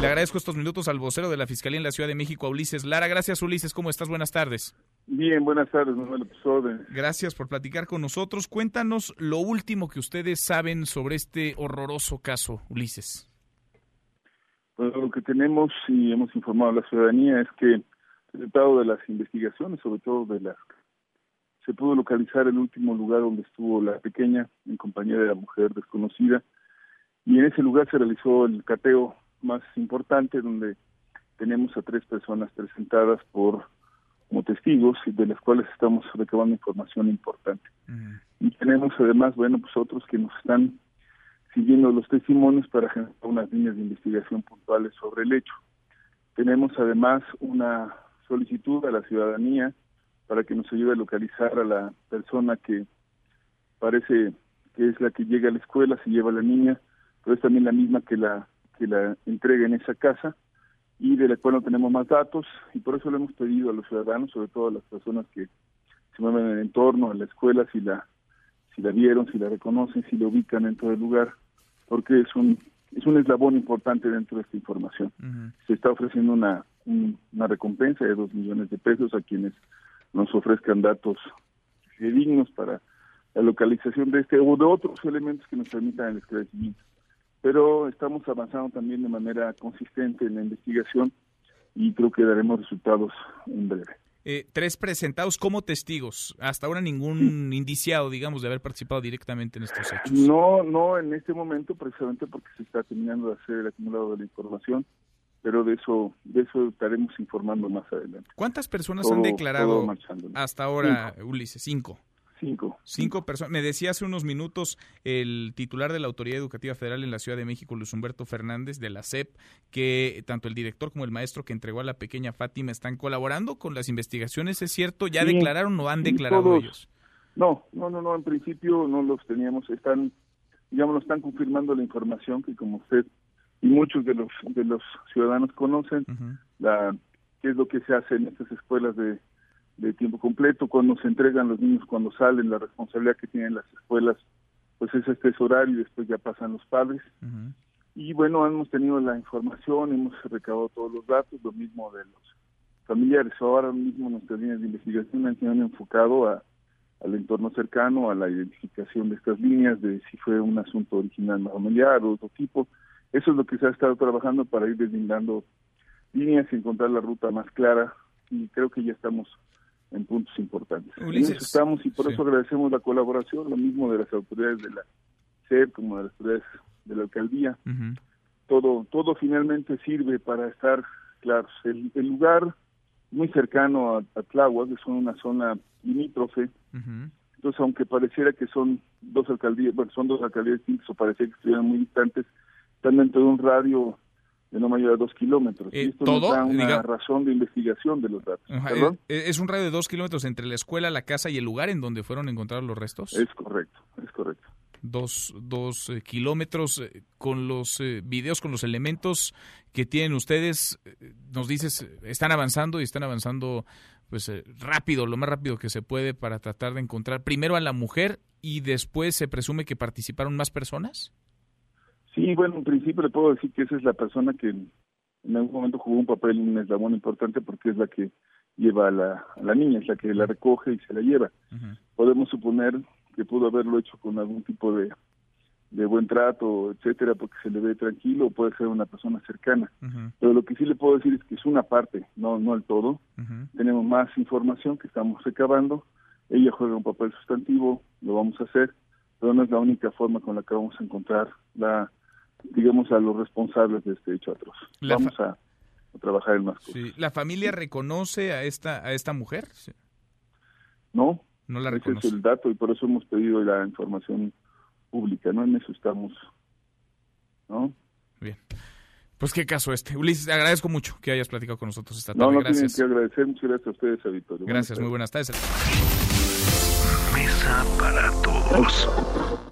Le agradezco estos minutos al vocero de la Fiscalía en la Ciudad de México, Ulises Lara. Gracias, Ulises. ¿Cómo estás? Buenas tardes. Bien, buenas tardes, Manuel Orden. Gracias por platicar con nosotros. Cuéntanos lo último que ustedes saben sobre este horroroso caso, Ulises. Pues lo que tenemos y hemos informado a la ciudadanía es que el resultado de las investigaciones, sobre todo de las se pudo localizar el último lugar donde estuvo la pequeña en compañía de la mujer desconocida y en ese lugar se realizó el cateo más importante donde tenemos a tres personas presentadas por como testigos y de las cuales estamos recabando información importante. Y tenemos además, bueno, pues otros que nos están siguiendo los testimonios para generar unas líneas de investigación puntuales sobre el hecho. Tenemos además una solicitud a la ciudadanía para que nos ayude a localizar a la persona que parece que es la que llega a la escuela, se lleva a la niña, pero es también la misma que la que la entrega en esa casa y de la cual no tenemos más datos y por eso le hemos pedido a los ciudadanos, sobre todo a las personas que se mueven en el entorno, a la escuela, si la si la vieron, si la reconocen, si la ubican dentro del lugar, porque es un es un eslabón importante dentro de esta información. Se está ofreciendo una una recompensa de dos millones de pesos a quienes nos ofrezcan datos dignos para la localización de este o de otros elementos que nos permitan el esclarecimiento. Pero estamos avanzando también de manera consistente en la investigación y creo que daremos resultados en breve. Eh, tres presentados como testigos. Hasta ahora ningún indiciado, digamos, de haber participado directamente en estos hechos. No, no en este momento, precisamente porque se está terminando de hacer el acumulado de la información pero de eso de eso estaremos informando más adelante. ¿Cuántas personas han declarado hasta ahora, Ulises? Cinco. Cinco. Cinco personas. Me decía hace unos minutos el titular de la Autoridad Educativa Federal en la Ciudad de México, Luis Humberto Fernández, de la SEP, que tanto el director como el maestro que entregó a la pequeña Fátima están colaborando con las investigaciones. ¿Es cierto? ¿Ya declararon o han declarado ellos? No, no, no, no. En principio no los teníamos. Están, digamos, están confirmando la información que, como usted y muchos de los de los ciudadanos conocen la qué es lo que se hace en estas escuelas de, de tiempo completo. Cuando se entregan los niños cuando salen la responsabilidad que tienen las escuelas pues es este horario y después ya pasan los padres. Y bueno hemos tenido la información hemos recabado todos los datos lo mismo de los familiares. Ahora mismo nuestras líneas de investigación han enfocado a al entorno cercano, a la identificación de estas líneas, de si fue un asunto original familiar o otro tipo, eso es lo que se ha estado trabajando para ir deslindando líneas y encontrar la ruta más clara. Y creo que ya estamos en puntos importantes. estamos y por eso agradecemos la colaboración, lo mismo de las autoridades de la SED como de las autoridades de la alcaldía. Todo todo finalmente sirve para estar claros. El, lugar muy cercano a, a Tláhuac, es una zona limítrofe, entonces aunque pareciera que son dos alcaldías, bueno, son dos alcaldías distintas o parecía que estuvieran muy distantes, están dentro de un radio de no mayor a dos kilómetros. Eh, y esto ¿todo? da una razón de investigación de los datos. Eh, eh, ¿Es un radio de dos kilómetros entre la escuela, la casa y el lugar en donde fueron encontrados los restos? Es correcto, es correcto. Dos, dos kilómetros con los videos, con los elementos que tienen ustedes, nos dices, están avanzando y están avanzando pues rápido, lo más rápido que se puede para tratar de encontrar primero a la mujer y después se presume que participaron más personas? Sí, bueno, en principio le puedo decir que esa es la persona que en algún momento jugó un papel, un eslabón importante porque es la que lleva a la, a la niña, es la que la recoge y se la lleva. Podemos suponer que pudo haberlo hecho con algún tipo de, de buen trato, etcétera, porque se le ve tranquilo, o puede ser una persona cercana. Pero lo que sí le puedo decir es que es una parte, no no el todo. Tenemos más información que estamos recabando. Ella juega un papel sustantivo, lo vamos a hacer, pero no es la única forma con la que vamos a encontrar la digamos, a los responsables de este hecho atroz. Vamos a, trabajar en más cosas. ¿La familia reconoce a esta a esta mujer? No, no la reconoce. Ese es el dato y por eso hemos pedido la información pública, ¿no? En eso estamos, ¿no? Bien. Pues qué caso este. Ulises, te agradezco mucho que hayas platicado con nosotros esta tarde. No, no gracias. tienen que agradecer. Muchas gracias a ustedes, Auditorio. Gracias, muy buenas tardes. Mesa para todos.